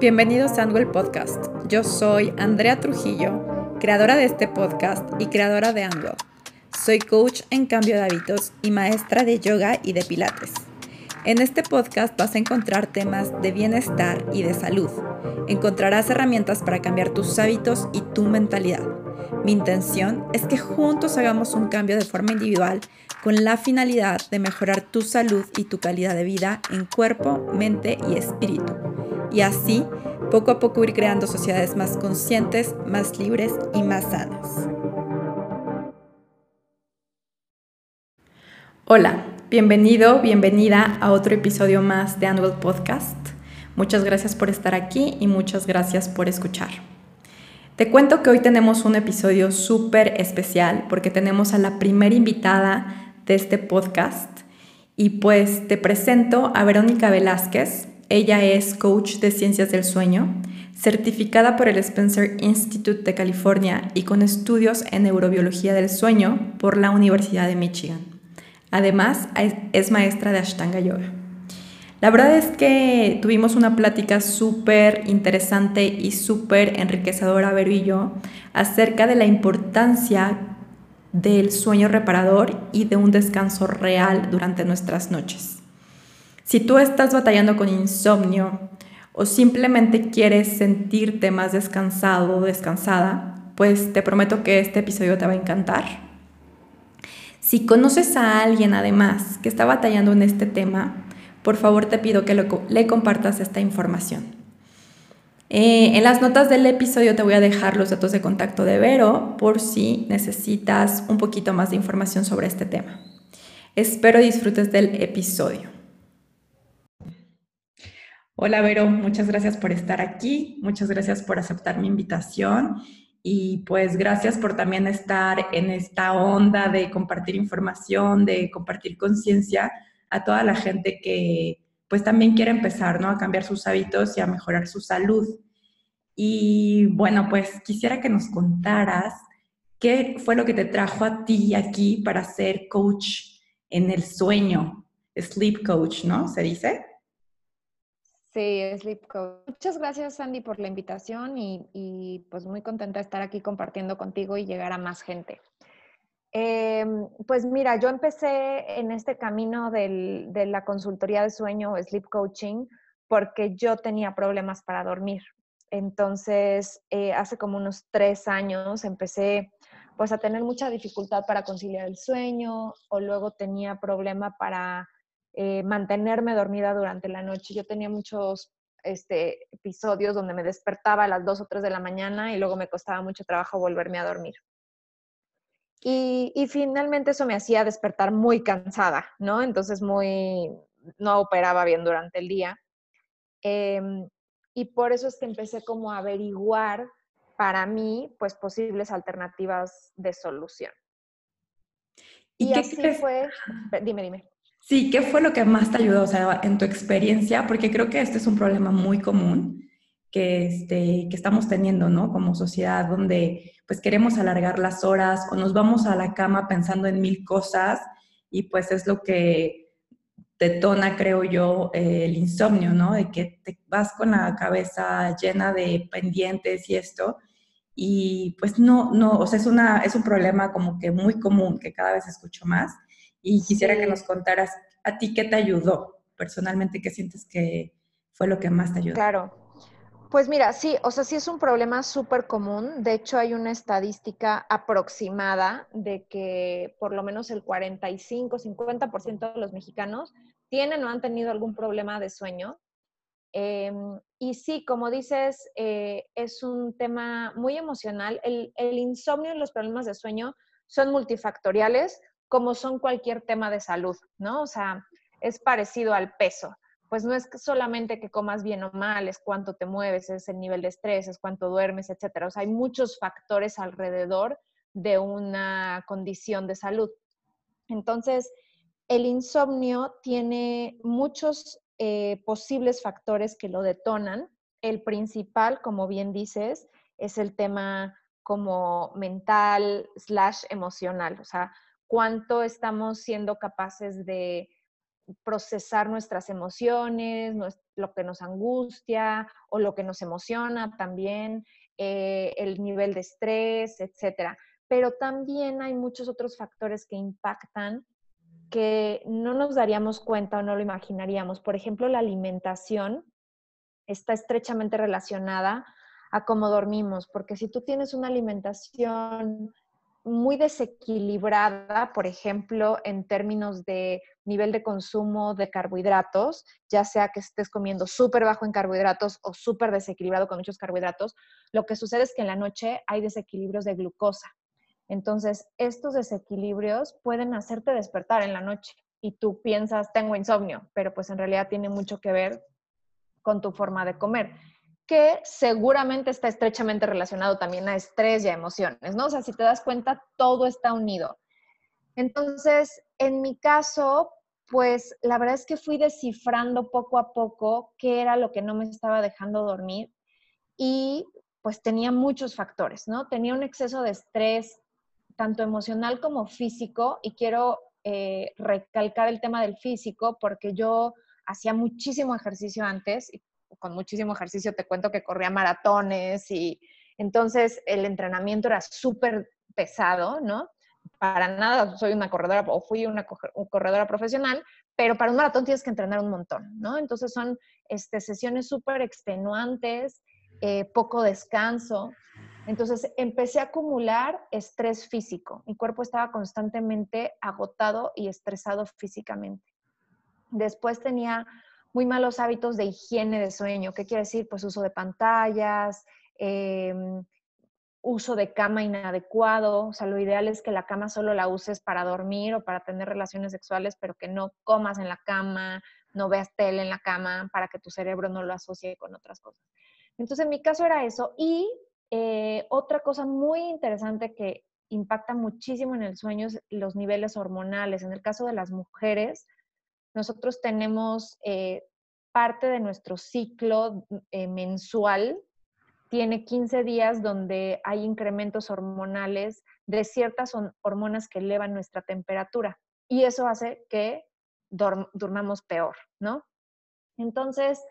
Bienvenidos a Anwell Podcast. Yo soy Andrea Trujillo, creadora de este podcast y creadora de Anwell. Soy coach en cambio de hábitos y maestra de yoga y de pilates. En este podcast vas a encontrar temas de bienestar y de salud. Encontrarás herramientas para cambiar tus hábitos y tu mentalidad. Mi intención es que juntos hagamos un cambio de forma individual con la finalidad de mejorar tu salud y tu calidad de vida en cuerpo, mente y espíritu y así poco a poco ir creando sociedades más conscientes, más libres y más sanas. Hola, bienvenido, bienvenida a otro episodio más de Annual Podcast. Muchas gracias por estar aquí y muchas gracias por escuchar. Te cuento que hoy tenemos un episodio súper especial porque tenemos a la primera invitada de este podcast y pues te presento a Verónica Velázquez. Ella es coach de ciencias del sueño, certificada por el Spencer Institute de California y con estudios en neurobiología del sueño por la Universidad de Michigan. Además, es maestra de Ashtanga Yoga. La verdad es que tuvimos una plática súper interesante y súper enriquecedora, Vero y yo, acerca de la importancia del sueño reparador y de un descanso real durante nuestras noches. Si tú estás batallando con insomnio o simplemente quieres sentirte más descansado o descansada, pues te prometo que este episodio te va a encantar. Si conoces a alguien además que está batallando en este tema, por favor te pido que le compartas esta información. Eh, en las notas del episodio te voy a dejar los datos de contacto de Vero por si necesitas un poquito más de información sobre este tema. Espero disfrutes del episodio. Hola Vero, muchas gracias por estar aquí, muchas gracias por aceptar mi invitación y pues gracias por también estar en esta onda de compartir información, de compartir conciencia a toda la gente que pues también quiere empezar, ¿no? A cambiar sus hábitos y a mejorar su salud. Y bueno, pues quisiera que nos contaras qué fue lo que te trajo a ti aquí para ser coach en el sueño, sleep coach, ¿no? ¿Se dice? Sí, Sleep Coach. Muchas gracias, Sandy, por la invitación y, pues muy contenta de estar aquí compartiendo contigo y llegar a más gente. Em, pues mira, yo empecé en este camino de la consultoría de sueño sleep coaching porque yo tenía problemas para dormir. Entonces, eh, hace como unos tres años empecé pues a tener mucha dificultad para conciliar el sueño o luego tenía problema para eh, mantenerme dormida durante la noche. Yo tenía muchos este, episodios donde me despertaba a las 2 o 3 de la mañana y luego me costaba mucho trabajo volverme a dormir. Y, finalmente eso me hacía despertar muy cansada, ¿no? Entonces muy, no operaba bien durante el día. Em, y por eso es que empecé como a averiguar para mí, pues, posibles alternativas de solución. Y, así fue, dime, dime. Sí, ¿qué fue lo que más te ayudó, o sea, en tu experiencia? Porque creo que este es un problema muy común que, este, que estamos teniendo, ¿no? Como sociedad, donde pues queremos alargar las horas o nos vamos a la cama pensando en mil cosas y pues es lo que detona, creo yo, eh, el insomnio, ¿no? De que te vas con la cabeza llena de pendientes y esto. Y pues no, no, o sea, es, una, es un problema como que muy común que cada vez escucho más y quisiera que nos contaras a ti qué te ayudó personalmente, qué sientes que fue lo que más te ayudó. Claro. Pues mira, sí, o sea, sí es un problema súper común. De hecho, hay una estadística aproximada de que por lo menos el 45, 50% de los mexicanos tienen o han tenido algún problema de sueño. Em, y sí, como dices, eh, es un tema muy emocional. El, el insomnio y los problemas de sueño son multifactoriales como son cualquier tema de salud, ¿no? O sea, es parecido al peso. Pues no es solamente que comas bien o mal, es cuánto te mueves, es el nivel de estrés, es cuánto duermes, etcétera. O sea, hay muchos factores alrededor de una condición de salud. Entonces, el insomnio tiene muchos eh, posibles factores que lo detonan. El principal, como bien dices, es el tema como mental slash emocional. O sea, cuánto estamos siendo capaces de procesar nuestras emociones, lo que nos angustia o lo que nos emociona también, eh, el nivel de estrés, etcétera. Pero también hay muchos otros factores que impactan que no nos daríamos cuenta o no lo imaginaríamos. Por ejemplo, la alimentación está estrechamente relacionada a cómo dormimos, porque si tú tienes una alimentación muy desequilibrada, por ejemplo, en términos de nivel de consumo de carbohidratos, ya sea que estés comiendo súper bajo en carbohidratos o súper desequilibrado con muchos carbohidratos, lo que sucede es que en la noche hay desequilibrios de glucosa. Entonces, estos desequilibrios pueden hacerte despertar en la noche y tú piensas, tengo insomnio, pero pues en realidad tiene mucho que ver con tu forma de comer que seguramente está estrechamente relacionado también a estrés y a emociones, ¿no? O sea, si te das cuenta, todo está unido. Entonces, en mi caso, pues la verdad es que fui descifrando poco a poco qué era lo que no me estaba dejando dormir y pues tenía muchos factores, ¿no? Tenía un exceso de estrés, tanto emocional como físico, y quiero eh, recalcar el tema del físico porque yo hacía muchísimo ejercicio antes y con muchísimo ejercicio, te cuento que corría maratones y entonces el entrenamiento era súper pesado, ¿no? Para nada soy una corredora o fui una corredora profesional, pero para un maratón tienes que entrenar un montón, ¿no? Entonces son este, sesiones súper extenuantes, eh, poco descanso. Entonces empecé a acumular estrés físico. Mi cuerpo estaba constantemente agotado y estresado físicamente. Después tenía muy malos hábitos de higiene de sueño. ¿Qué quiere decir? Pues uso de pantallas, em, uso de cama inadecuado. O sea, lo ideal es que la cama solo la uses para dormir o para tener relaciones sexuales, pero que no comas en la cama, no veas tele en la cama para que tu cerebro no lo asocie con otras cosas. Entonces, en mi caso era eso. Y eh, otra cosa muy interesante que impacta muchísimo en el sueño es los niveles hormonales. En el caso de las mujeres, nosotros tenemos eh, parte de nuestro ciclo eh, mensual, tiene 15 días donde hay incrementos hormonales de ciertas hormonas que elevan nuestra temperatura y eso hace que durmamos peor, ¿no? Entonces,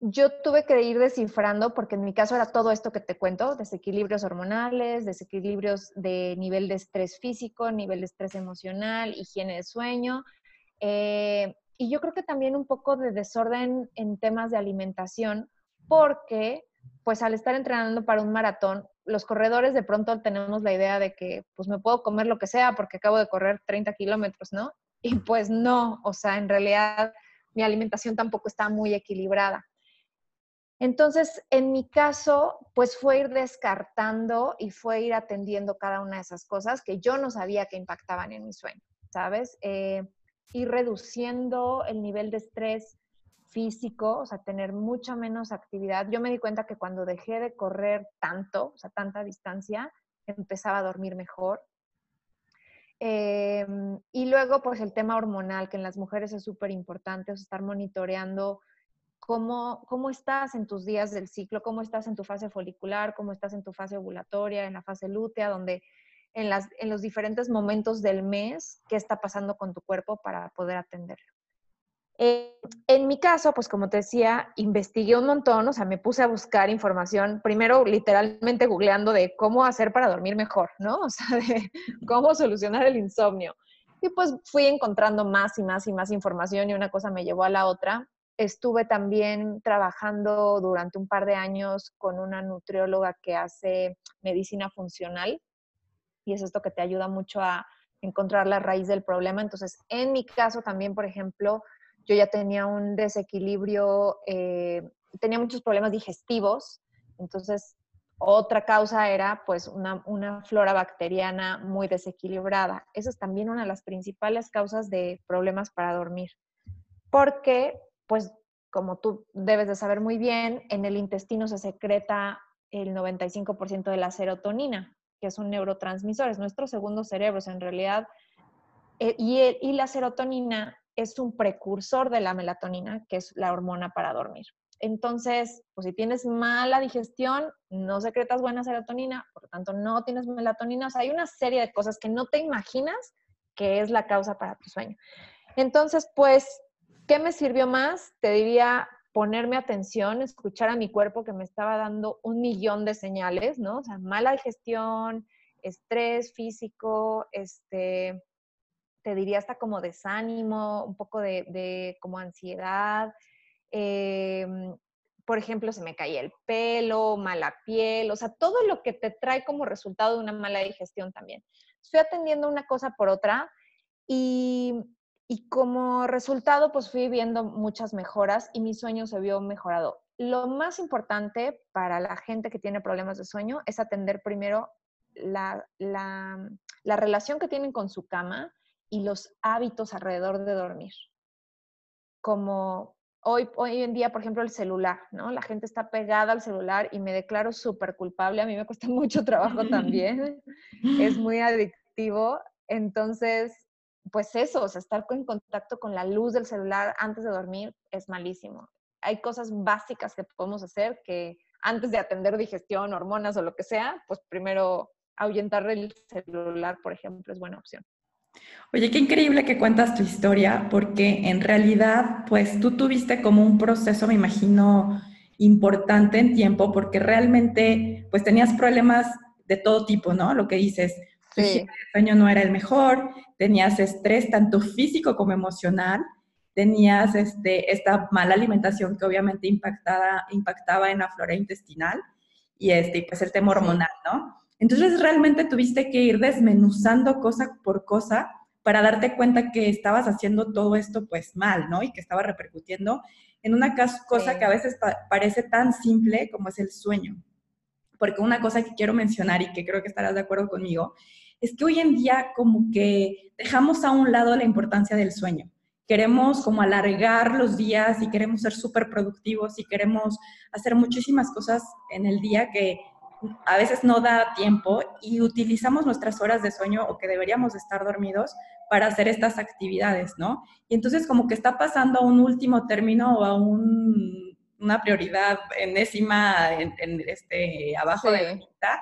yo tuve que ir descifrando, porque en mi caso era todo esto que te cuento, desequilibrios hormonales, desequilibrios de nivel de estrés físico, nivel de estrés emocional, higiene de sueño, eh, y yo creo que también un poco de desorden en temas de alimentación, porque pues al estar entrenando para un maratón, los corredores de pronto tenemos la idea de que pues me puedo comer lo que sea porque acabo de correr 30 kilómetros, ¿no? Y pues no, o sea, en realidad mi alimentación tampoco está muy equilibrada. Entonces, en mi caso, pues fue ir descartando y fue ir atendiendo cada una de esas cosas que yo no sabía que impactaban en mi sueño, ¿sabes? Eh, ir reduciendo el nivel de estrés físico, o sea, tener mucha menos actividad. Yo me di cuenta que cuando dejé de correr tanto, o sea, tanta distancia, empezaba a dormir mejor. Em, y luego, pues el tema hormonal, que en las mujeres es súper importante, o sea, estar monitoreando cómo, cómo estás en tus días del ciclo, cómo estás en tu fase folicular, cómo estás en tu fase ovulatoria, en la fase lútea, donde en, los diferentes momentos del mes qué está pasando con tu cuerpo para poder atenderlo. Eh, en mi caso, pues como te decía, investigué un montón, o sea, me puse a buscar información, primero literalmente googleando de cómo hacer para dormir mejor, ¿no? O sea, de cómo solucionar el insomnio. Y pues fui encontrando más y más y más información y una cosa me llevó a la otra. Estuve también trabajando durante un par de años con una nutrióloga que hace medicina funcional y es esto que te ayuda mucho a encontrar la raíz del problema. Entonces, en mi caso también, por ejemplo, yo ya tenía un desequilibrio, eh, tenía muchos problemas digestivos, entonces otra causa era pues una, una, flora bacteriana muy desequilibrada. Esa es también una de las principales causas de problemas para dormir, porque pues como tú debes de saber muy bien, en el intestino se secreta el 95% de la serotonina que es un neurotransmisor, es nuestro segundo cerebro, en realidad, eh, y, y la serotonina es un precursor de la melatonina, que es la hormona para dormir. Entonces, pues si tienes mala digestión, no secretas buena serotonina, por lo tanto no tienes melatonina. O sea, hay una serie de cosas que no te imaginas que es la causa para tu sueño. Entonces, pues, ¿qué me sirvió más? Te diría ponerme atención, escuchar a mi cuerpo que me estaba dando un millón de señales, ¿no? O sea, mala digestión, estrés físico, este, te diría hasta como desánimo, un poco de, como ansiedad. Em, por ejemplo, se me caía el pelo, mala piel, o sea, todo lo que te trae como resultado de una mala digestión también. Estoy atendiendo una cosa por otra y, y como resultado, pues fui viendo muchas mejoras y mi sueño se vio mejorado. Lo más importante para la gente que tiene problemas de sueño es atender primero la, la, la relación que tienen con su cama y los hábitos alrededor de dormir. Como hoy, hoy en día, por ejemplo, el celular, ¿no? La gente está pegada al celular y me declaro súper culpable. A mí me cuesta mucho trabajo también. es muy adictivo. Entonces, pues eso, o sea, estar en contacto con la luz del celular antes de dormir es malísimo. Hay cosas básicas que podemos hacer que antes de atender digestión, hormonas o lo que sea, pues primero ahuyentar el celular, por ejemplo, es buena opción. Oye, qué increíble que cuentas tu historia, porque en realidad, pues tú tuviste como un proceso, me imagino, importante en tiempo, porque realmente, pues tenías problemas de todo tipo, ¿no? Lo que dices, el sueño no era el mejor, tenías estrés tanto físico como emocional, tenías este, esta mala alimentación que obviamente impactaba, impactaba en la flora intestinal y este, pues el tema hormonal, ¿no? Entonces realmente tuviste que ir desmenuzando cosa por cosa para darte cuenta que estabas haciendo todo esto pues mal, ¿no? Y que estaba repercutiendo en una cosa que a veces parece tan simple como es el sueño. Porque una cosa que quiero mencionar y que creo que estarás de acuerdo conmigo, es que hoy en día como que dejamos a un lado la importancia del sueño. Queremos como alargar los días y queremos ser súper productivos y queremos hacer muchísimas cosas en el día que a veces no da tiempo y utilizamos nuestras horas de sueño o que deberíamos estar dormidos para hacer estas actividades, ¿no? Y entonces como que está pasando a un último término o a una prioridad enésima en, este, abajo de la lista,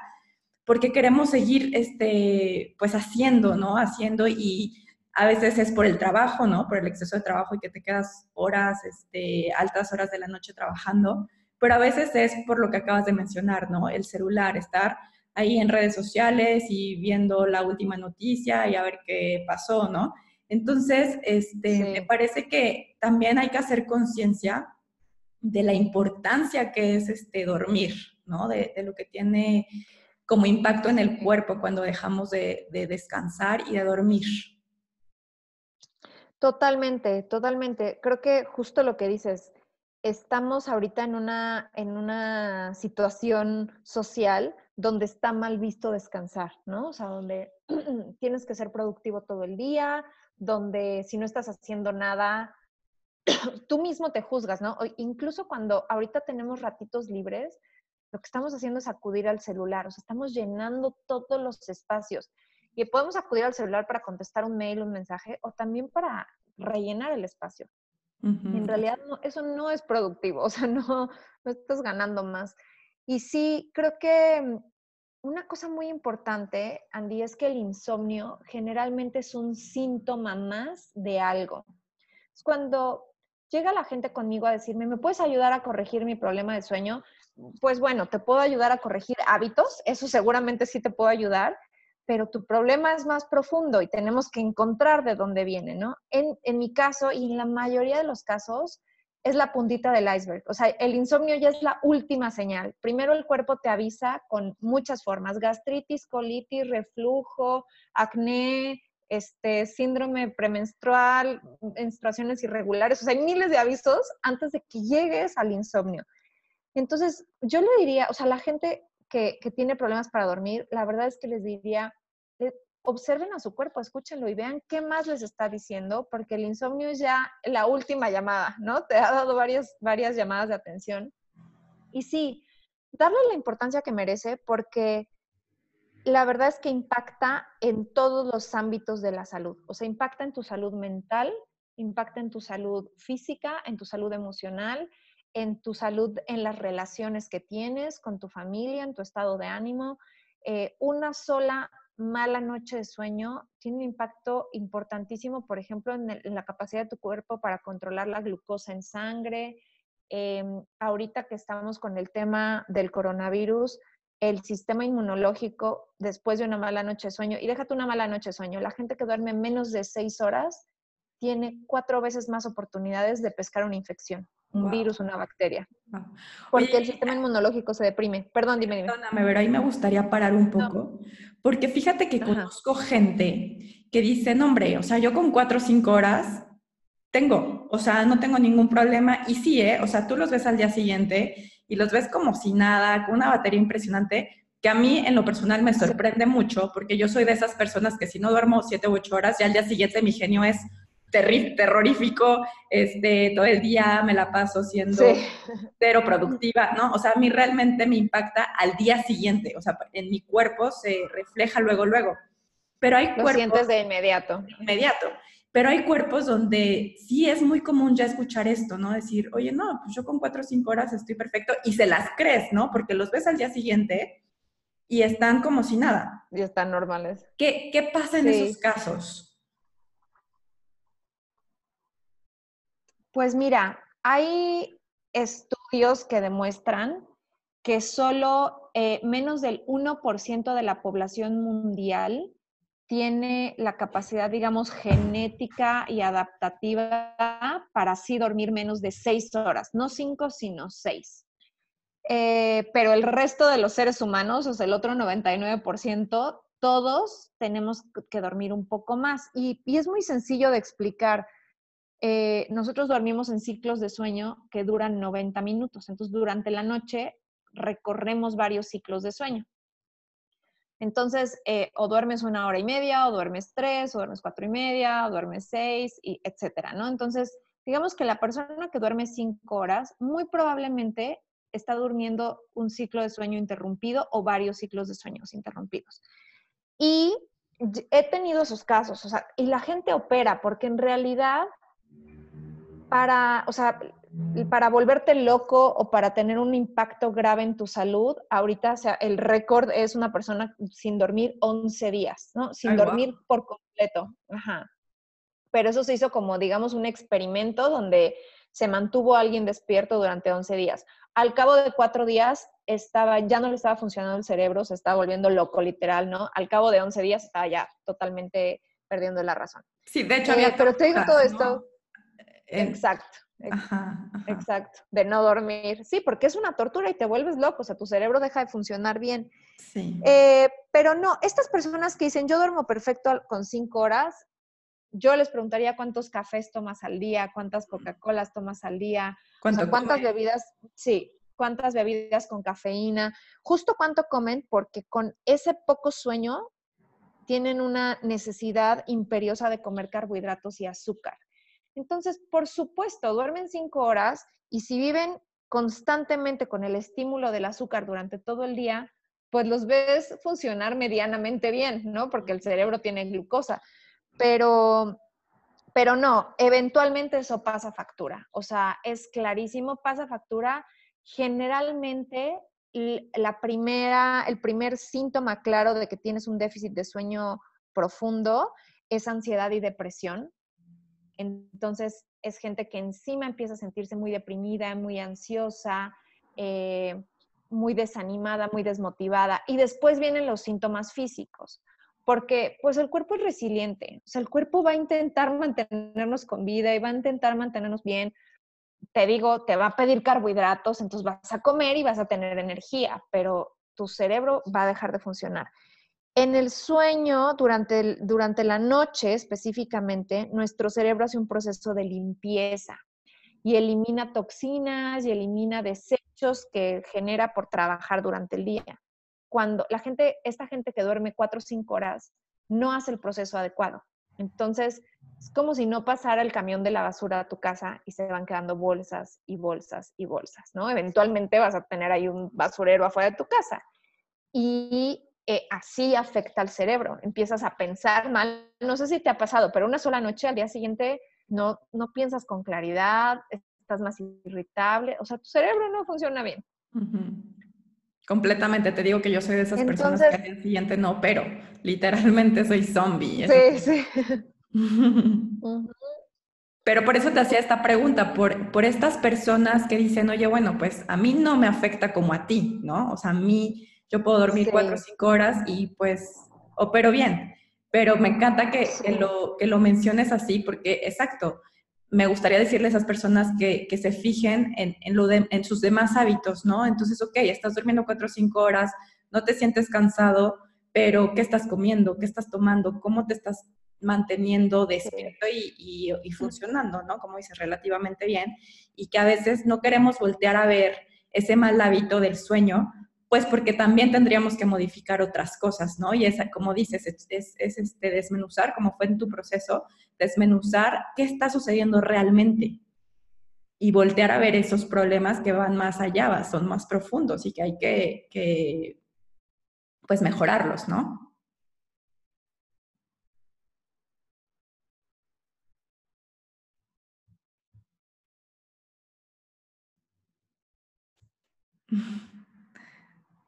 porque queremos seguir este, pues haciendo, ¿no? Haciendo y a veces es por el trabajo, ¿no? Por el exceso de trabajo y que te quedas horas, este, altas horas de la noche trabajando pero a veces es por lo que acabas de mencionar, ¿no? El celular, estar ahí en redes sociales y viendo la última noticia y a ver qué pasó, ¿no? Entonces, este, me parece que también hay que hacer conciencia de la importancia que es este, dormir, ¿no? De, lo que tiene como impacto en el cuerpo cuando dejamos de, de descansar y de dormir. Totalmente, totalmente. Creo que justo lo que dices, estamos ahorita en una, en una situación social donde está mal visto descansar, ¿no? O sea, donde tienes que ser productivo todo el día, donde si no estás haciendo nada, tú mismo te juzgas, ¿no? incluso cuando ahorita tenemos ratitos libres, lo que estamos haciendo es acudir al celular, o sea, estamos llenando todos los espacios. Y podemos acudir al celular para contestar un mail, un mensaje, o también para rellenar el espacio. En realidad eso no es productivo, o sea, no, no estás ganando más. Y sí, creo que una cosa muy importante, Andy, es que el insomnio generalmente es un síntoma más de algo. Es cuando llega la gente conmigo a decirme, ¿me puedes ayudar a corregir mi problema de sueño? Pues bueno, te puedo ayudar a corregir hábitos, eso seguramente sí te puedo ayudar, pero tu problema es más profundo y tenemos que encontrar de dónde viene, ¿no? En, mi caso y en la mayoría de los casos es la puntita del iceberg, o sea, el insomnio ya es la última señal. Primero el cuerpo te avisa con muchas formas, gastritis, colitis, reflujo, acné, este, síndrome premenstrual, menstruaciones irregulares, o sea, hay miles de avisos antes de que llegues al insomnio. Entonces, yo le diría, o sea, la gente que, que, tiene problemas para dormir, la verdad es que les diría, observen a su cuerpo, escúchenlo y vean qué más les está diciendo, porque el insomnio es ya la última llamada, ¿no? Te ha dado varias, varias llamadas de atención. Y sí, darle la importancia que merece porque la verdad es que impacta en todos los ámbitos de la salud. O sea, impacta en tu salud mental, impacta en tu salud física, en tu salud emocional, en tu salud, en las relaciones que tienes con tu familia, en tu estado de ánimo. Eh, una sola mala noche de sueño tiene un impacto importantísimo, por ejemplo, en, la capacidad de tu cuerpo para controlar la glucosa en sangre. Em, ahorita que estamos con el tema del coronavirus, el sistema inmunológico después de una mala noche de sueño, y déjate una mala noche de sueño, la gente que duerme menos de seis horas tiene cuatro veces más oportunidades de pescar una infección, un virus, una bacteria. Porque el sistema inmunológico se deprime. Perdón, dime, dime. Perdóname, pero ahí me gustaría parar un poco, porque fíjate que conozco gente que dice, no, hombre, o sea, yo con cuatro o cinco horas tengo, o sea, no tengo ningún problema. Y sí, ¿eh? O sea, tú los ves al día siguiente y los ves como si nada, con una batería impresionante, que a mí en lo personal me sorprende mucho, porque yo soy de esas personas que si no duermo siete u ocho horas, ya al día siguiente mi genio es terrorífico, este, todo el día me la paso siendo cero productiva, ¿no? O sea, a mí realmente me impacta al día siguiente, o sea, en mi cuerpo se refleja luego, luego. Pero hay Lo sientes de inmediato. inmediato. Pero hay cuerpos donde sí es muy común ya escuchar esto, ¿no? Decir, oye, no, pues yo con cuatro o cinco horas estoy perfecto y se las crees, ¿no? Porque los ves al día siguiente y están como si nada. Y están normales. ¿Qué, qué pasa en esos casos? Pues mira, hay estudios que demuestran que solo eh, menos del 1% de la población mundial tiene la capacidad, digamos, genética y adaptativa para así dormir menos de seis horas, no cinco, sino seis. Eh, pero el resto de los seres humanos, o sea, el otro 99%, todos tenemos que dormir un poco más. Y, es muy sencillo de explicar. Eh, nosotros dormimos en ciclos de sueño que duran 90 minutos. Entonces, durante la noche recorremos varios ciclos de sueño. Entonces, eh, o duermes una hora y media, o duermes tres, o duermes cuatro y media, o duermes seis, y etcétera, ¿no? Entonces, digamos que la persona que duerme cinco horas, muy probablemente está durmiendo un ciclo de sueño interrumpido o varios ciclos de sueños interrumpidos. Y he tenido esos casos, o sea, y la gente opera, porque en realidad, para, o sea, para volverte loco o para tener un impacto grave en tu salud, ahorita, o sea, el récord es una persona sin dormir 11 días, ¿no? Sin dormir por completo. Ajá. Pero eso se hizo como, digamos, un experimento donde se mantuvo alguien despierto durante 11 días. Al cabo de cuatro días, estaba, ya no le estaba funcionando el cerebro, se estaba volviendo loco, literal, ¿no? Al cabo de 11 días estaba ya totalmente perdiendo la razón. Sí, de hecho había... Eh, pero te digo todo esto. Exacto. Exacto, de no dormir. Sí, porque es una tortura y te vuelves loco, o sea, tu cerebro deja de funcionar bien. Sí. Eh, pero no, estas personas que dicen, yo duermo perfecto con cinco horas, yo les preguntaría cuántos cafés tomas al día, cuántas Coca-Colas tomas al día, cuántas bebidas, sí, cuántas bebidas con cafeína, justo cuánto comen, porque con ese poco sueño tienen una necesidad imperiosa de comer carbohidratos y azúcar. Entonces, por supuesto, duermen cinco horas y si viven constantemente con el estímulo del azúcar durante todo el día, pues los ves funcionar medianamente bien, ¿no? Porque el cerebro tiene glucosa. Pero, pero no, eventualmente eso pasa factura. O sea, es clarísimo, pasa factura. Generalmente, la primera, el primer síntoma claro de que tienes un déficit de sueño profundo es ansiedad y depresión. Entonces, es gente que encima empieza a sentirse muy deprimida, muy ansiosa, eh, muy desanimada, muy desmotivada. Y después vienen los síntomas físicos, porque pues el cuerpo es resiliente, o sea, el cuerpo va a intentar mantenernos con vida y va a intentar mantenernos bien. Te digo, te va a pedir carbohidratos, entonces vas a comer y vas a tener energía, pero tu cerebro va a dejar de funcionar. En el sueño, durante, durante la noche específicamente, nuestro cerebro hace un proceso de limpieza y elimina toxinas y elimina desechos que genera por trabajar durante el día. Cuando la gente, esta gente que duerme cuatro o cinco horas, no hace el proceso adecuado. Entonces, es como si no pasara el camión de la basura a tu casa y se van quedando bolsas y bolsas y bolsas, ¿no? Eventualmente vas a tener ahí un basurero afuera de tu casa. Y eh, así afecta al cerebro. Empiezas a pensar mal. No sé si te ha pasado, pero una sola noche al día siguiente no, no piensas con claridad, estás más irritable. O sea, tu cerebro no funciona bien. Completamente, te digo que yo soy de esas personas que al día siguiente no, pero literalmente soy zombie. Sí, sí. Pero por eso te hacía esta pregunta, por, por estas personas que dicen, oye, bueno, pues a mí no me afecta como a ti, ¿no? O sea, a mí yo puedo dormir cuatro o cinco horas y pues opero bien. Pero me encanta que, lo, que lo menciones así porque, exacto, me gustaría decirle a esas personas que, que se fijen en, en, lo de, en sus demás hábitos, ¿no? Entonces, ok, estás durmiendo cuatro o cinco horas, no te sientes cansado, pero ¿qué estás comiendo? ¿Qué estás tomando? ¿Cómo te estás manteniendo despierto y, y, funcionando, ¿no? Como dices, relativamente bien. Y que a veces no queremos voltear a ver ese mal hábito del sueño, pues porque también tendríamos que modificar otras cosas, ¿no? Y es, como dices, es, es, este desmenuzar, como fue en tu proceso, desmenuzar qué está sucediendo realmente y voltear a ver esos problemas que van más allá, son más profundos y que hay que, que pues mejorarlos, ¿no?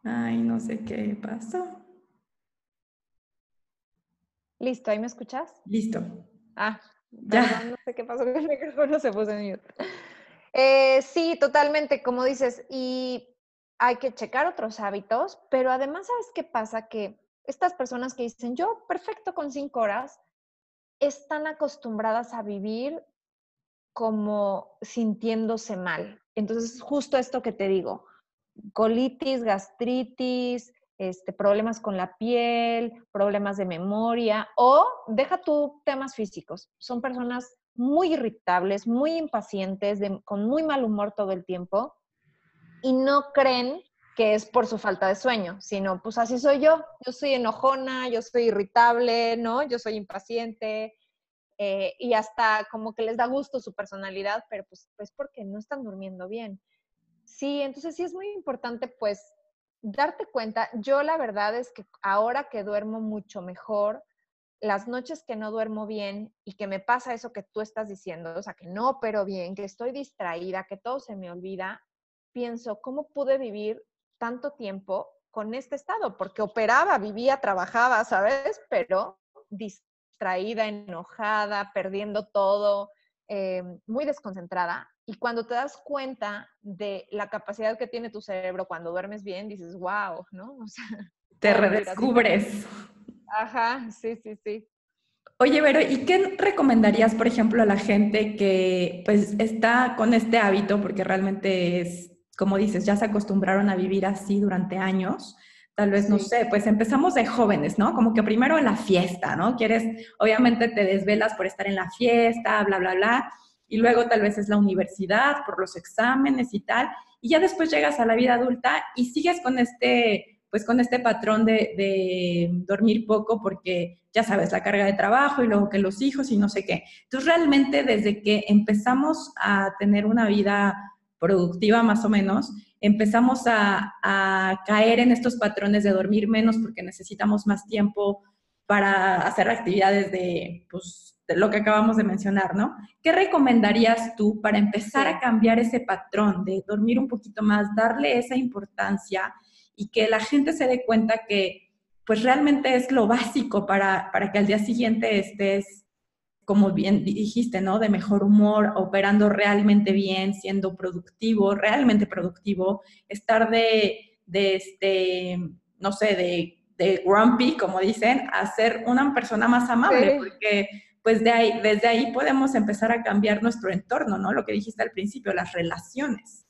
Ay, no sé qué pasó. Listo, ¿ahí me escuchas? Listo. Ah, ya. no sé qué pasó con el micrófono, se puso en mute. Eh, sí, totalmente, como dices, y hay que checar otros hábitos, pero además, ¿sabes qué pasa? Que estas personas que dicen, yo perfecto con cinco horas, están acostumbradas a vivir como sintiéndose mal. Entonces, justo esto que te digo, colitis, gastritis, este, problemas con la piel, problemas de memoria o deja tú temas físicos. Son personas muy irritables, muy impacientes, con muy mal humor todo el tiempo y no creen que es por su falta de sueño, sino pues así soy yo, yo soy enojona, yo soy irritable, ¿no? Yo soy impaciente eh, y hasta como que les da gusto su personalidad, pero pues, pues porque no están durmiendo bien. Sí, entonces sí es muy importante pues darte cuenta. Yo la verdad es que ahora que duermo mucho mejor, las noches que no duermo bien y que me pasa eso que tú estás diciendo, o sea, que no pero bien, que estoy distraída, que todo se me olvida, pienso, ¿cómo pude vivir tanto tiempo con este estado? Porque operaba, vivía, trabajaba, ¿sabes? Pero distraída, enojada, perdiendo todo, eh, muy desconcentrada. Y cuando te das cuenta de la capacidad que tiene tu cerebro cuando duermes bien, dices, wow, ¿no? O sea, te redescubres. Ajá, sí, sí, sí. Oye, Vero, ¿y qué recomendarías, por ejemplo, a la gente que pues está con este hábito, porque realmente es, como dices, ya se acostumbraron a vivir así durante años? Tal vez, no sé, pues empezamos de jóvenes, ¿no? Como que primero en la fiesta, ¿no? Quieres, obviamente te desvelas por estar en la fiesta, bla, bla, bla y luego tal vez es la universidad por los exámenes y tal, y ya después llegas a la vida adulta y sigues con este, pues con este patrón de, dormir poco porque ya sabes, la carga de trabajo y luego que los hijos y no sé qué. Entonces realmente desde que empezamos a tener una vida productiva más o menos, empezamos a, a, caer en estos patrones de dormir menos porque necesitamos más tiempo para hacer actividades de, pues, lo que acabamos de mencionar, ¿no? ¿Qué recomendarías tú para empezar a cambiar ese patrón de dormir un poquito más, darle esa importancia y que la gente se dé cuenta que pues realmente es lo básico para, para que al día siguiente estés, como bien dijiste, ¿no? De mejor humor, operando realmente bien, siendo productivo, realmente productivo, estar de, de este, no sé, de, de grumpy, como dicen, a ser una persona más amable, porque pues de ahí, desde ahí podemos empezar a cambiar nuestro entorno, ¿no? Lo que dijiste al principio, las relaciones.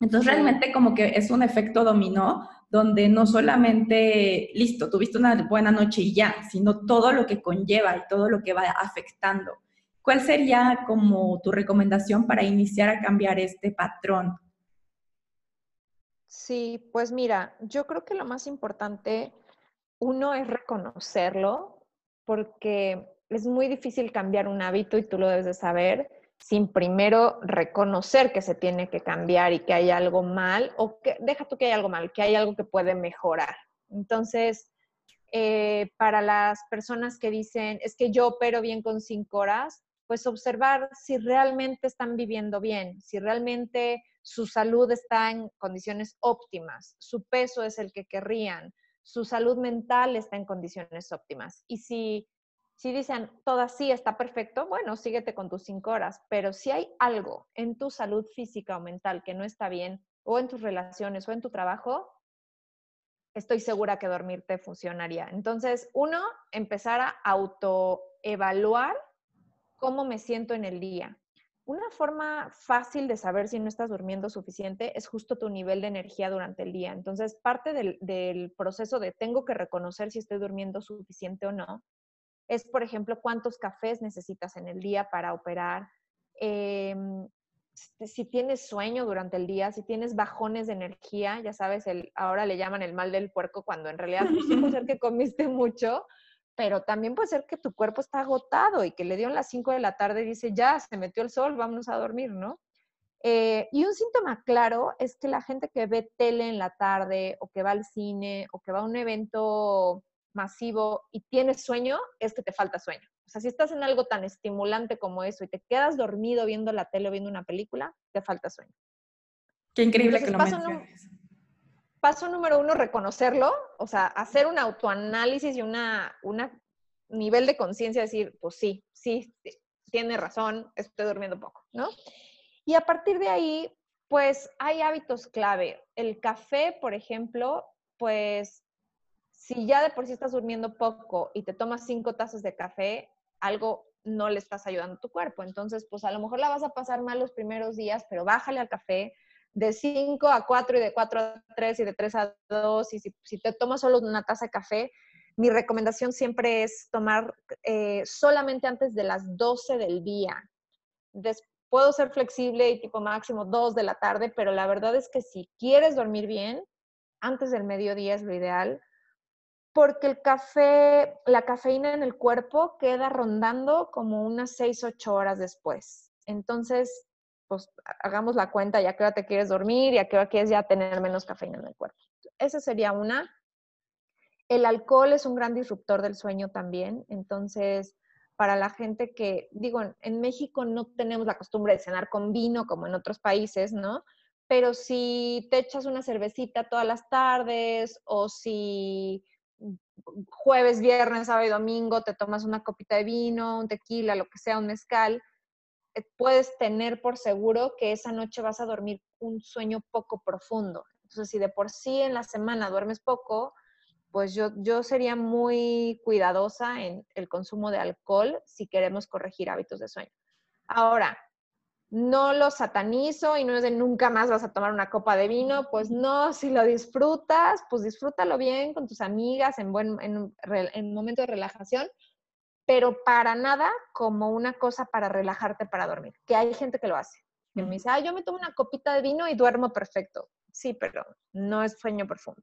Entonces realmente como que es un efecto dominó donde no solamente, listo, tuviste una buena noche y ya, sino todo lo que conlleva y todo lo que va afectando. ¿Cuál sería como tu recomendación para iniciar a cambiar este patrón? Sí, pues mira, yo creo que lo más importante, uno es reconocerlo, porque es muy difícil cambiar un hábito y tú lo debes de saber sin primero reconocer que se tiene que cambiar y que hay algo mal, o que deja tú que hay algo mal, que hay algo que puede mejorar. Entonces, eh, para las personas que dicen, es que yo opero bien con cinco horas, pues observar si realmente están viviendo bien, si realmente su salud está en condiciones óptimas, su peso es el que querrían, su salud mental está en condiciones óptimas. Y si, si dicen, todo así está perfecto, bueno, síguete con tus cinco horas, pero si hay algo en tu salud física o mental que no está bien, o en tus relaciones o en tu trabajo, estoy segura que dormirte funcionaría. Entonces, uno, empezar a autoevaluar cómo me siento en el día. Una forma fácil de saber si no estás durmiendo suficiente es justo tu nivel de energía durante el día. Entonces, parte del, proceso de tengo que reconocer si estoy durmiendo suficiente o no, es, por ejemplo, cuántos cafés necesitas en el día para operar, em, si tienes sueño durante el día, si tienes bajones de energía, ya sabes, el, ahora le llaman el mal del puerco cuando en realidad pues, puede ser que comiste mucho, pero también puede ser que tu cuerpo está agotado y que le dio las 5 de la tarde y dice, ya, se metió el sol, vámonos a dormir, ¿no? Eh, y un síntoma claro es que la gente que ve tele en la tarde o que va al cine o que va a un evento masivo y tienes sueño, es que te falta sueño. O sea, si estás en algo tan estimulante como eso y te quedas dormido viendo la tele o viendo una película, te falta sueño. Qué increíble que lo menciones paso número uno, reconocerlo, o sea, hacer un autoanálisis y una, una nivel de conciencia, decir, pues sí, sí, tiene razón, estoy durmiendo poco, ¿no? Y a partir de ahí, pues hay hábitos clave. El café, por ejemplo, pues si ya de por sí estás durmiendo poco y te tomas cinco tazas de café, algo no le estás ayudando a tu cuerpo. Entonces, pues a lo mejor la vas a pasar mal los primeros días, pero bájale al café, de 5 a 4 y de 4 a 3 y de 3 a 2 y si, te tomas solo una taza de café, mi recomendación siempre es tomar eh, solamente antes de las 12 del día. puedo ser flexible y tipo máximo 2 de la tarde, pero la verdad es que si quieres dormir bien, antes del mediodía es lo ideal, porque el café, la cafeína en el cuerpo queda rondando como unas 6, 8 horas después. Entonces, pues hagamos la cuenta ya que hora te quieres dormir y a qué hora quieres ya tener menos cafeína en el cuerpo. Esa sería una. El alcohol es un gran disruptor del sueño también, entonces para la gente que, digo, en, México no tenemos la costumbre de cenar con vino como en otros países, ¿no? Pero si te echas una cervecita todas las tardes o si jueves, viernes, sábado y domingo te tomas una copita de vino, un tequila, lo que sea, un mezcal, eh, puedes tener por seguro que esa noche vas a dormir un sueño poco profundo. Entonces, si de por sí en la semana duermes poco, pues yo, yo sería muy cuidadosa en el consumo de alcohol si queremos corregir hábitos de sueño. Ahora, no lo satanizo y no es de nunca más vas a tomar una copa de vino, pues no, si lo disfrutas, pues disfrútalo bien con tus amigas en, buen, en, en un momento de relajación, pero para nada como una cosa para relajarte para dormir, que hay gente que lo hace. Que me dice, ah, yo me tomo una copita de vino y duermo perfecto. Sí, pero no es sueño profundo.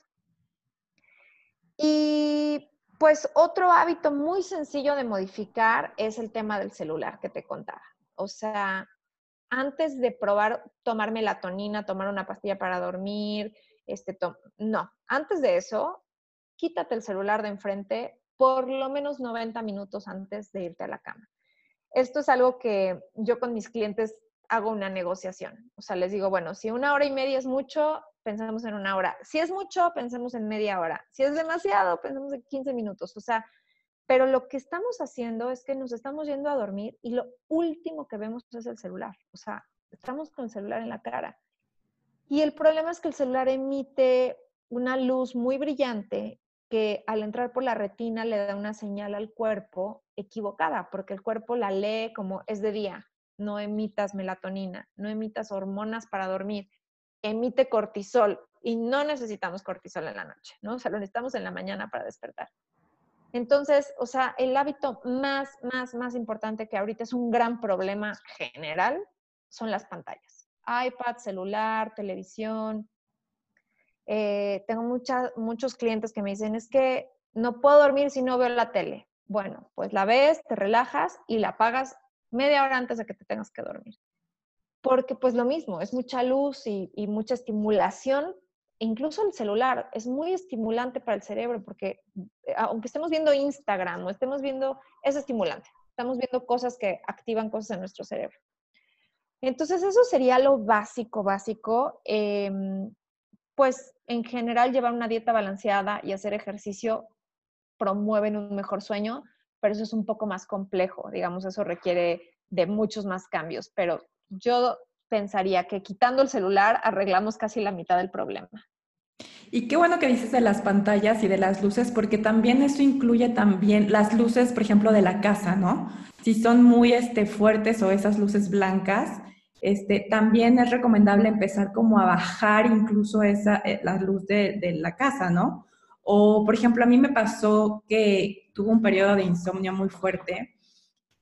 Y pues otro hábito muy sencillo de modificar es el tema del celular que te contaba. O sea, antes de probar tomar melatonina, tomar una pastilla para dormir, este, no, antes de eso, quítate el celular de enfrente, por lo menos 90 minutos antes de irte a la cama. Esto es algo que yo con mis clientes hago una negociación. O sea, les digo, bueno, si una hora y media es mucho, pensemos en una hora. Si es mucho, pensemos en media hora. Si es demasiado, pensemos en 15 minutos. O sea, pero lo que estamos haciendo es que nos estamos yendo a dormir y lo último que vemos es el celular. O sea, estamos con el celular en la cara. Y el problema es que el celular emite una luz muy brillante que al entrar por la retina le da una señal al cuerpo equivocada, porque el cuerpo la lee como es de día, no emitas melatonina, no emitas hormonas para dormir, emite cortisol y no necesitamos cortisol en la noche, ¿no? O sea, lo necesitamos en la mañana para despertar. Entonces, o sea, el hábito más, más, más importante que ahorita es un gran problema general son las pantallas. iPad, celular, televisión, eh, tengo muchos clientes que me dicen, es que no puedo dormir si no veo la tele. Bueno, pues la ves, te relajas y la apagas media hora antes de que te tengas que dormir. Porque pues lo mismo, es mucha luz y mucha estimulación. Incluso el celular es muy estimulante para el cerebro porque eh, aunque estemos viendo Instagram o estemos viendo, es estimulante. Estamos viendo cosas que activan cosas en nuestro cerebro. Entonces, eso sería lo básico, básico. Em, pues en general llevar una dieta balanceada y hacer ejercicio promueven un mejor sueño, pero eso es un poco más complejo, digamos, eso requiere de muchos más cambios, pero yo pensaría que quitando el celular arreglamos casi la mitad del problema. Y qué bueno que dices de las pantallas y de las luces, porque también eso incluye también las luces, por ejemplo, de la casa, ¿no? Si son muy este, fuertes o esas luces blancas, este, también es recomendable empezar como a bajar incluso esa, eh, la luz de, de, la casa, ¿no? O, por ejemplo, a mí me pasó que tuve un periodo de insomnio muy fuerte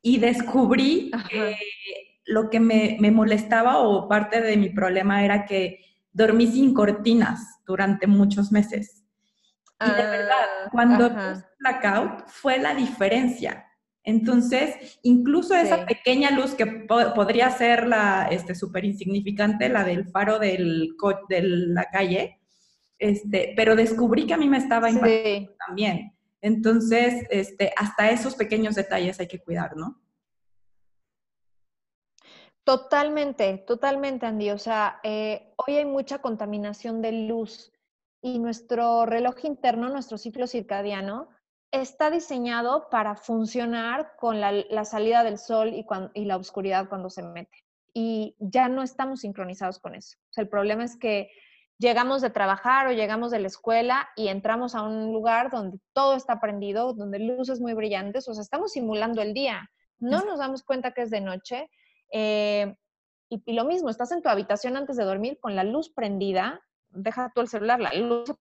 y descubrí que lo que me, me, molestaba o parte de mi problema era que dormí sin cortinas durante muchos meses. Y de verdad, ah, cuando puse blackout fue la diferencia. Entonces, incluso esa pequeña luz que podría ser la este súper insignificante, la del faro del de la calle, este, pero descubrí que a mí me estaba impactando también. Entonces, este, hasta esos pequeños detalles hay que cuidar, ¿no? Totalmente, totalmente, Andy. O sea, eh, hoy hay mucha contaminación de luz y nuestro reloj interno, nuestro ciclo circadiano, está diseñado para funcionar con la, salida del sol y, y, la oscuridad cuando se mete. Y ya no estamos sincronizados con eso. O sea, el problema es que llegamos de trabajar o llegamos de la escuela y entramos a un lugar donde todo está prendido, donde luces muy brillantes, o sea, estamos simulando el día. No nos damos cuenta que es de noche. Eh, y, y, lo mismo, estás en tu habitación antes de dormir con la luz prendida, deja tú el celular, la luz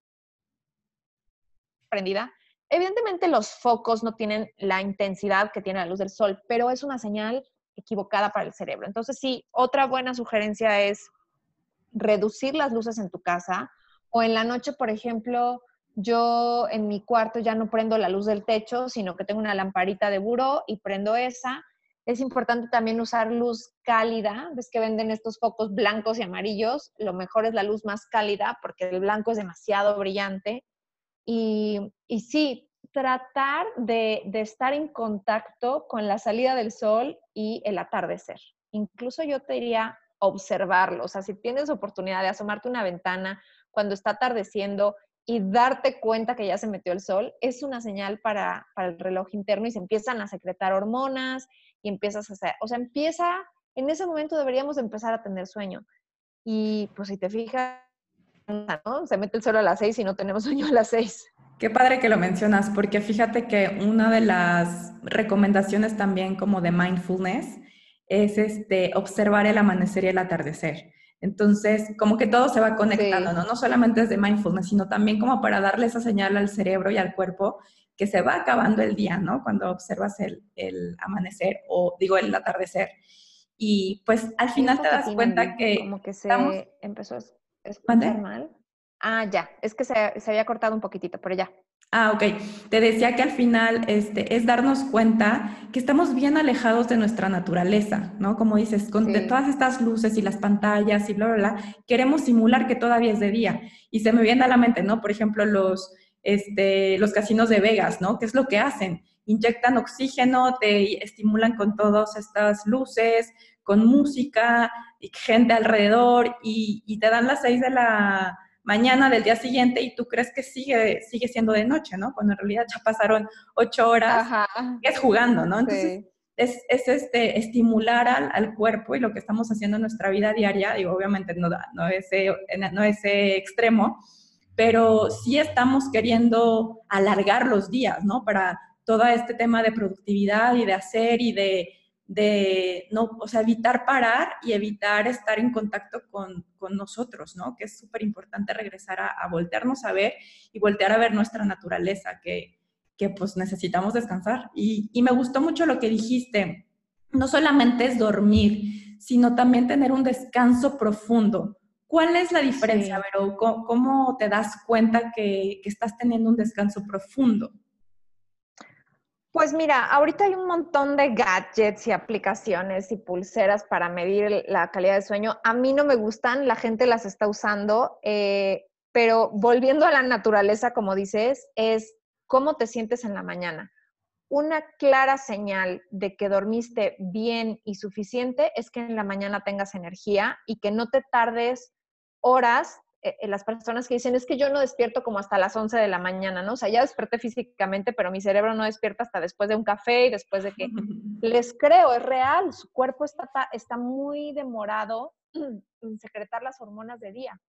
prendida, Evidentemente los focos no tienen la intensidad que tiene la luz del sol, pero es una señal equivocada para el cerebro. Entonces, sí, otra buena sugerencia es reducir las luces en tu casa o en la noche, por ejemplo, yo en mi cuarto ya no prendo la luz del techo, sino que tengo una lamparita de buró y prendo esa. Es importante también usar luz cálida. Ves que venden estos focos blancos y amarillos. Lo mejor es la luz más cálida porque el blanco es demasiado brillante y, sí, tratar de, estar en contacto con la salida del sol y el atardecer. Incluso yo te diría observarlo. O sea, si tienes oportunidad de asomarte una ventana cuando está atardeciendo y darte cuenta que ya se metió el sol, es una señal para, para el reloj interno y se empiezan a secretar hormonas y empiezas a hacer, o sea, empieza, en ese momento deberíamos empezar a tener sueño. Y pues si te fijas, se mete el sol a las seis y no tenemos sueño a las seis. Qué padre que lo mencionas, porque fíjate que una de las recomendaciones también como de mindfulness es este, observar el amanecer y el atardecer. Entonces, como que todo se va conectando, ¿no? No solamente es de mindfulness, sino también como para darle esa señal al cerebro y al cuerpo que se va acabando el día, ¿no? Cuando observas el, el amanecer o digo el atardecer. Y pues al final te das cuenta que... Como que se empezó a escuchar mal. Ah, ya, es que se, había cortado un poquitito, pero ya. Ah, ok. Te decía que al final este, es darnos cuenta que estamos bien alejados de nuestra naturaleza, ¿no? Como dices, con todas estas luces y las pantallas y bla, bla, bla, queremos simular que todavía es de día. Y se me viene a la mente, ¿no? Por ejemplo, los, este, los casinos de Vegas, ¿no? ¿Qué es lo que hacen? Inyectan oxígeno, te estimulan con todas estas luces, con música, gente alrededor y, y, te dan las seis de la mañana del día siguiente y tú crees que sigue, sigue siendo de noche, ¿no? Cuando en realidad ya pasaron ocho horas, es jugando, ¿no? Entonces, es, es, este, estimular al, al, cuerpo y lo que estamos haciendo en nuestra vida diaria, y obviamente no, no, ese, no ese extremo, pero sí estamos queriendo alargar los días, ¿no? Para todo este tema de productividad y de hacer y de de no, o sea, evitar parar y evitar estar en contacto con, con nosotros, ¿no? Que es súper importante regresar a, a, voltearnos a ver y voltear a ver nuestra naturaleza, que, que pues necesitamos descansar. Y, y, me gustó mucho lo que dijiste, no solamente es dormir, sino también tener un descanso profundo. ¿Cuál es la diferencia, sí. Vero? ¿Cómo, ¿Cómo, te das cuenta que, que estás teniendo un descanso profundo? Pues mira, ahorita hay un montón de gadgets y aplicaciones y pulseras para medir la calidad de sueño. A mí no me gustan, la gente las está usando, eh, pero volviendo a la naturaleza, como dices, es cómo te sientes en la mañana. una clara señal de que dormiste bien y suficiente es que en la mañana tengas energía y que no te tardes horas. Eh, eh, las personas que dicen, es que yo no despierto como hasta las 11 de la mañana, ¿no? O sea, ya desperté físicamente, pero mi cerebro no despierta hasta después de un café y después de que les creo, es real, su cuerpo está, está muy demorado en secretar las hormonas de día.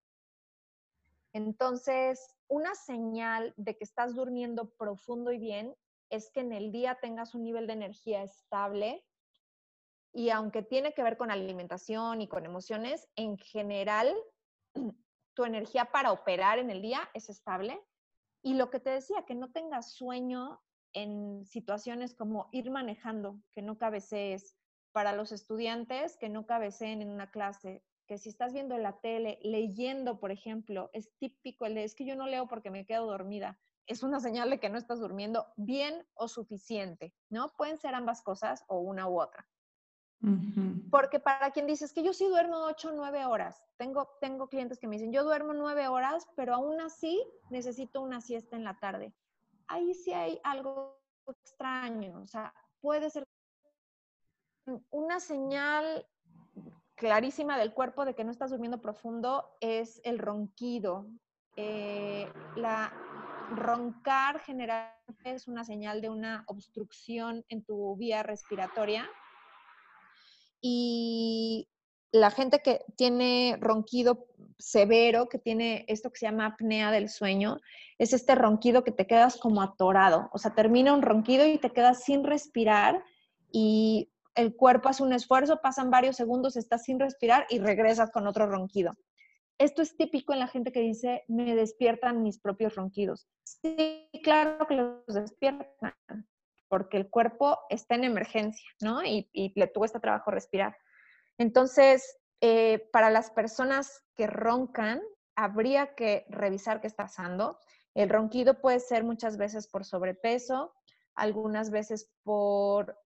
Entonces, una señal de que estás durmiendo profundo y bien es que en el día tengas un nivel de energía estable y aunque tiene que ver con alimentación y con emociones, en general tu energía para operar en el día es estable. Y lo que te decía, que no tengas sueño en situaciones como ir manejando, que no cabecees, para los estudiantes, que no cabeceen en una clase, que si estás viendo la tele, leyendo, por ejemplo, es típico el de, es que yo no leo porque me quedo dormida es una señal de que no estás durmiendo bien o suficiente, ¿no? Pueden ser ambas cosas o una u otra. Porque para quien dice, es que yo sí duermo 8 o 9 horas, tengo, tengo clientes que me dicen, yo duermo 9 horas, pero aún así necesito una siesta en la tarde. Ahí sí hay algo extraño, o sea, puede ser una señal clarísima del cuerpo de que no estás durmiendo profundo es el ronquido, eh, la roncar generalmente es una señal de una obstrucción en tu vía respiratoria. Y la gente que tiene ronquido severo, que tiene esto que se llama apnea del sueño, es este ronquido que te quedas como atorado. O sea, termina un ronquido y te quedas sin respirar y el cuerpo hace un esfuerzo, pasan varios segundos, estás sin respirar y regresas con otro ronquido. Esto es típico en la gente que dice, me despiertan mis propios ronquidos. Sí, claro que los despiertan, porque el cuerpo está en emergencia, ¿no? Y, le cuesta trabajo respirar. Entonces, eh, para las personas que roncan, habría que revisar qué está pasando. El ronquido puede ser muchas veces por sobrepeso, algunas veces por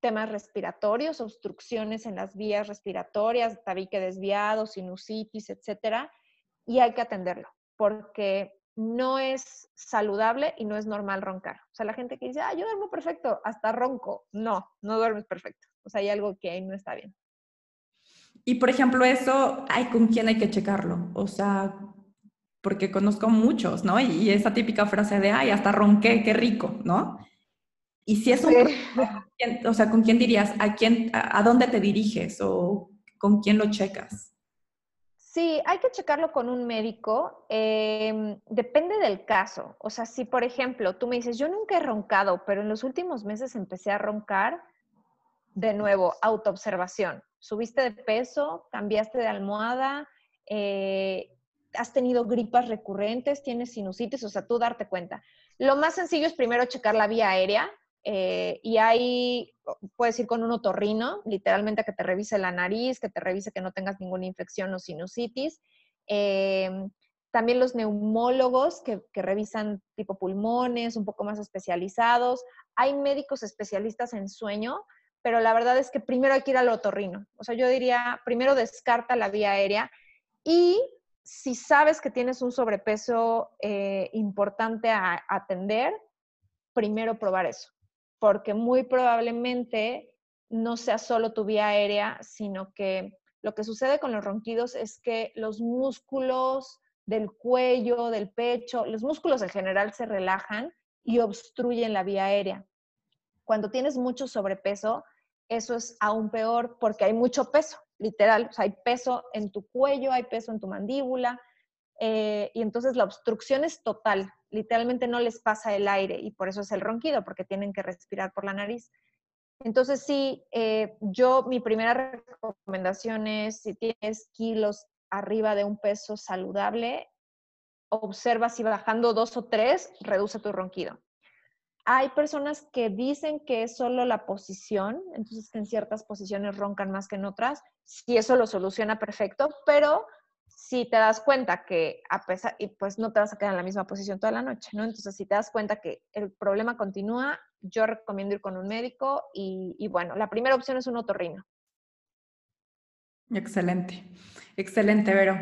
temas respiratorios, obstrucciones en las vías respiratorias, tabique desviado, sinusitis, etcétera, y hay que atenderlo porque no es saludable y no es normal roncar. O sea, la gente que dice, ah, yo duermo perfecto, hasta ronco. No, no duermes perfecto. O sea, hay algo que ahí no está bien. Y por ejemplo, eso, hay con quién hay que checarlo. O sea, porque conozco muchos, ¿no? Y esa típica frase de, ay, hasta ronqué, qué rico, ¿no? Y si es un o sea, ¿con quién dirías? ¿A, quién, a, dónde te diriges o con quién lo checas? Sí, hay que checarlo con un médico. Em, depende del caso. O sea, si por ejemplo tú me dices, yo nunca he roncado, pero en los últimos meses empecé a roncar, de nuevo, autoobservación. Subiste de peso, cambiaste de almohada, eh, has tenido gripas recurrentes, tienes sinusitis, o sea, tú darte cuenta. Lo más sencillo es primero checar la vía aérea, eh, y ahí puedes ir con un otorrino, literalmente que te revise la nariz, que te revise que no tengas ninguna infección o sinusitis. Em, también los neumólogos que, que, revisan tipo pulmones, un poco más especializados. Hay médicos especialistas en sueño, pero la verdad es que primero hay que ir al otorrino. O sea, yo diría, primero descarta la vía aérea y si sabes que tienes un sobrepeso eh, importante a atender, primero probar eso porque muy probablemente no sea solo tu vía aérea, sino que lo que sucede con los ronquidos es que los músculos del cuello, del pecho, los músculos en general se relajan y obstruyen la vía aérea. Cuando tienes mucho sobrepeso, eso es aún peor porque hay mucho peso, literal. Hay peso en tu cuello, hay peso en tu mandíbula, eh, y entonces la obstrucción es total literalmente no les pasa el aire y por eso es el ronquido, porque tienen que respirar por la nariz. Entonces, sí, eh, yo mi primera recomendación es, si tienes kilos arriba de un peso saludable, observa si bajando dos o tres, reduce tu ronquido. Hay personas que dicen que es solo la posición, entonces que en ciertas posiciones roncan más que en otras. Si eso lo soluciona perfecto, pero si te das cuenta que a pesar, y pues no te vas a quedar en la misma posición toda la noche, ¿no? Entonces, si te das cuenta que el problema continúa, yo recomiendo ir con un médico y, bueno, la primera opción es un otorrino. Excelente, excelente, Vero.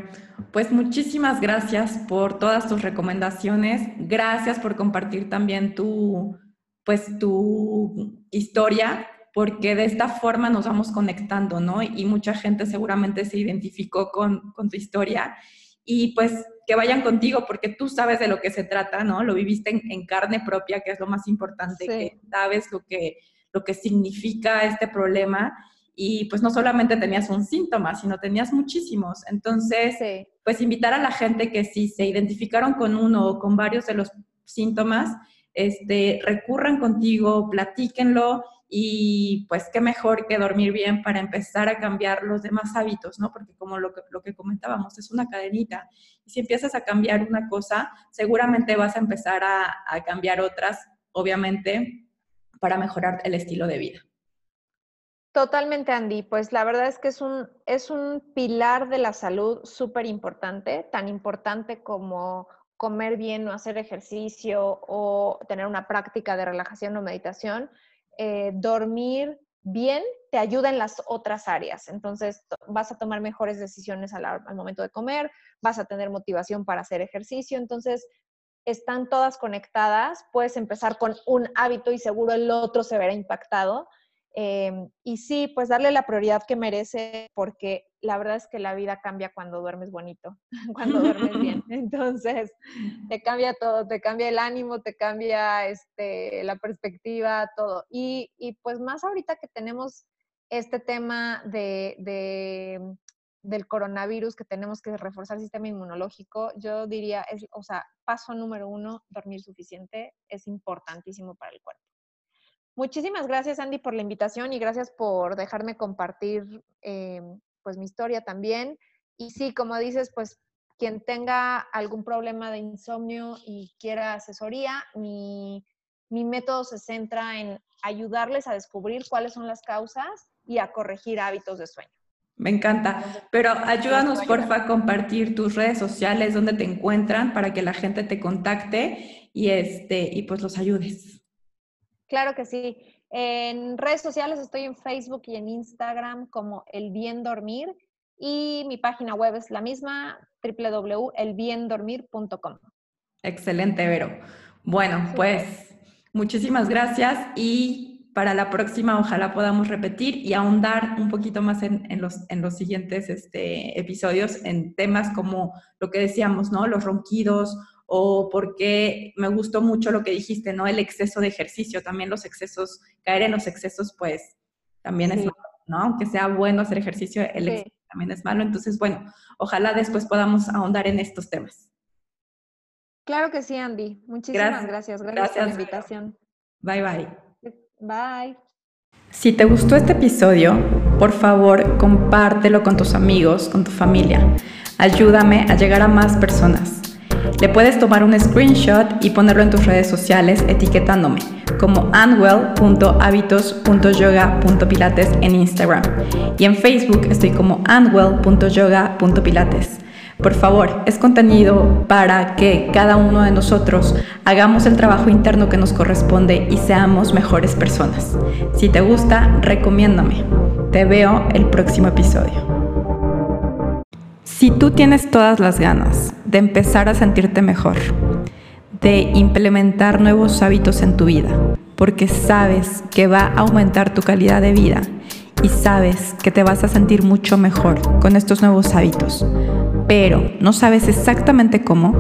Pues muchísimas gracias por todas tus recomendaciones. Gracias por compartir también tu, pues tu historia porque de esta forma nos vamos conectando, ¿no? Y mucha gente seguramente se identificó con, con tu historia y pues que vayan contigo porque tú sabes de lo que se trata, ¿no? Lo viviste en, carne propia, que es lo más importante, que sabes lo que, lo que significa este problema y pues no solamente tenías un síntoma, sino tenías muchísimos. Entonces, pues invitar a la gente que si se identificaron con uno o con varios de los síntomas, este, recurran contigo, platíquenlo y pues qué mejor que dormir bien para empezar a cambiar los demás hábitos, ¿no? Porque como lo que, lo que comentábamos, es una cadenita. Y si empiezas a cambiar una cosa, seguramente vas a empezar a, cambiar otras, obviamente, para mejorar el estilo de vida. Totalmente, Andy. Pues la verdad es que es un, es un pilar de la salud súper importante, tan importante como comer bien o hacer ejercicio o tener una práctica de relajación o meditación. Eh, dormir bien te ayuda en las otras áreas. Entonces, vas a tomar mejores decisiones al, al, momento de comer, vas a tener motivación para hacer ejercicio. Entonces, están todas conectadas. Puedes empezar con un hábito y seguro el otro se verá impactado. Em, y sí, pues darle la prioridad que merece, porque la verdad es que la vida cambia cuando duermes bonito, cuando duermes bien. Entonces, te cambia todo, te cambia el ánimo, te cambia este, la perspectiva, todo. Y, y pues más ahorita que tenemos este tema de, de, del coronavirus, que tenemos que reforzar el sistema inmunológico, yo diría, es, o sea, paso número uno, dormir suficiente es importantísimo para el cuerpo. Muchísimas gracias, Andy, por la invitación y gracias por dejarme compartir eh, pues mi historia también. Y sí, como dices, pues quien tenga algún problema de insomnio y quiera asesoría, mi, mi método se centra en ayudarles a descubrir cuáles son las causas y a corregir hábitos de sueño. Me encanta. Pero ayúdanos, porfa, a compartir tus redes sociales, donde te encuentran, para que la gente te contacte y, este, y pues los ayudes. Claro que sí. En redes sociales estoy en Facebook y en Instagram como El Bien Dormir y mi página web es la misma, www.elbiendormir.com. Excelente, Vero. Bueno, pues muchísimas gracias y para la próxima ojalá podamos repetir y ahondar un poquito más en, los, en los siguientes este, episodios en temas como lo que decíamos, ¿no? Los ronquidos o porque me gustó mucho lo que dijiste, ¿no? El exceso de ejercicio, también los excesos, caer en los excesos, pues también es malo, ¿no? Aunque sea bueno hacer ejercicio, el exceso también es malo. Entonces, bueno, ojalá después podamos ahondar en estos temas. Claro que sí, Andy. Muchísimas gracias. Gracias, por la invitación. Bye, bye. Bye. Si te gustó este episodio, por favor, compártelo con tus amigos, con tu familia. Ayúdame a llegar a más personas. Le puedes tomar un screenshot y ponerlo en tus redes sociales etiquetándome como anwell.habitos.yoga.pilates en Instagram y en Facebook estoy como anwell.yoga.pilates. Por favor, es contenido para que cada uno de nosotros hagamos el trabajo interno que nos corresponde y seamos mejores personas. Si te gusta, recomiéndame. Te veo el próximo episodio. Si tú tienes todas las ganas de empezar a sentirte mejor, de implementar nuevos hábitos en tu vida, porque sabes que va a aumentar tu calidad de vida y sabes que te vas a sentir mucho mejor con estos nuevos hábitos, pero no sabes exactamente cómo,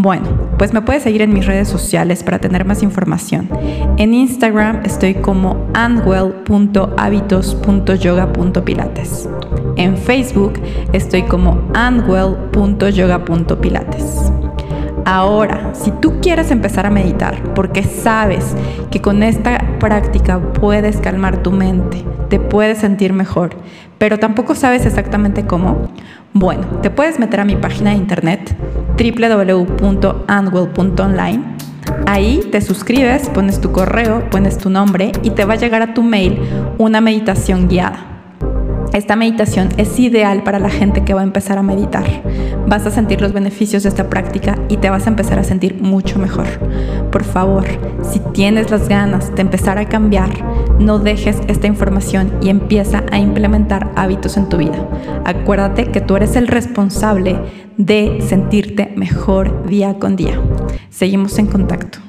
bueno, pues me puedes seguir en mis redes sociales para tener más información. En Instagram estoy como anwell.habitos.yoga.pilates. En Facebook estoy como anwell.yoga.pilates. Ahora, si tú quieres empezar a meditar porque sabes que con esta práctica puedes calmar tu mente, te puedes sentir mejor, pero tampoco sabes exactamente cómo, bueno, te puedes meter a mi página de internet www.anwell.online. Ahí te suscribes, pones tu correo, pones tu nombre y te va a llegar a tu mail una meditación guiada. Esta meditación es ideal para la gente que va a empezar a meditar. Vas a sentir los beneficios de esta práctica y te vas a empezar a sentir mucho mejor. Por favor, si tienes las ganas de empezar a cambiar, no dejes esta información y empieza a implementar hábitos en tu vida. Acuérdate que tú eres el responsable de sentirte mejor día con día. Seguimos en contacto.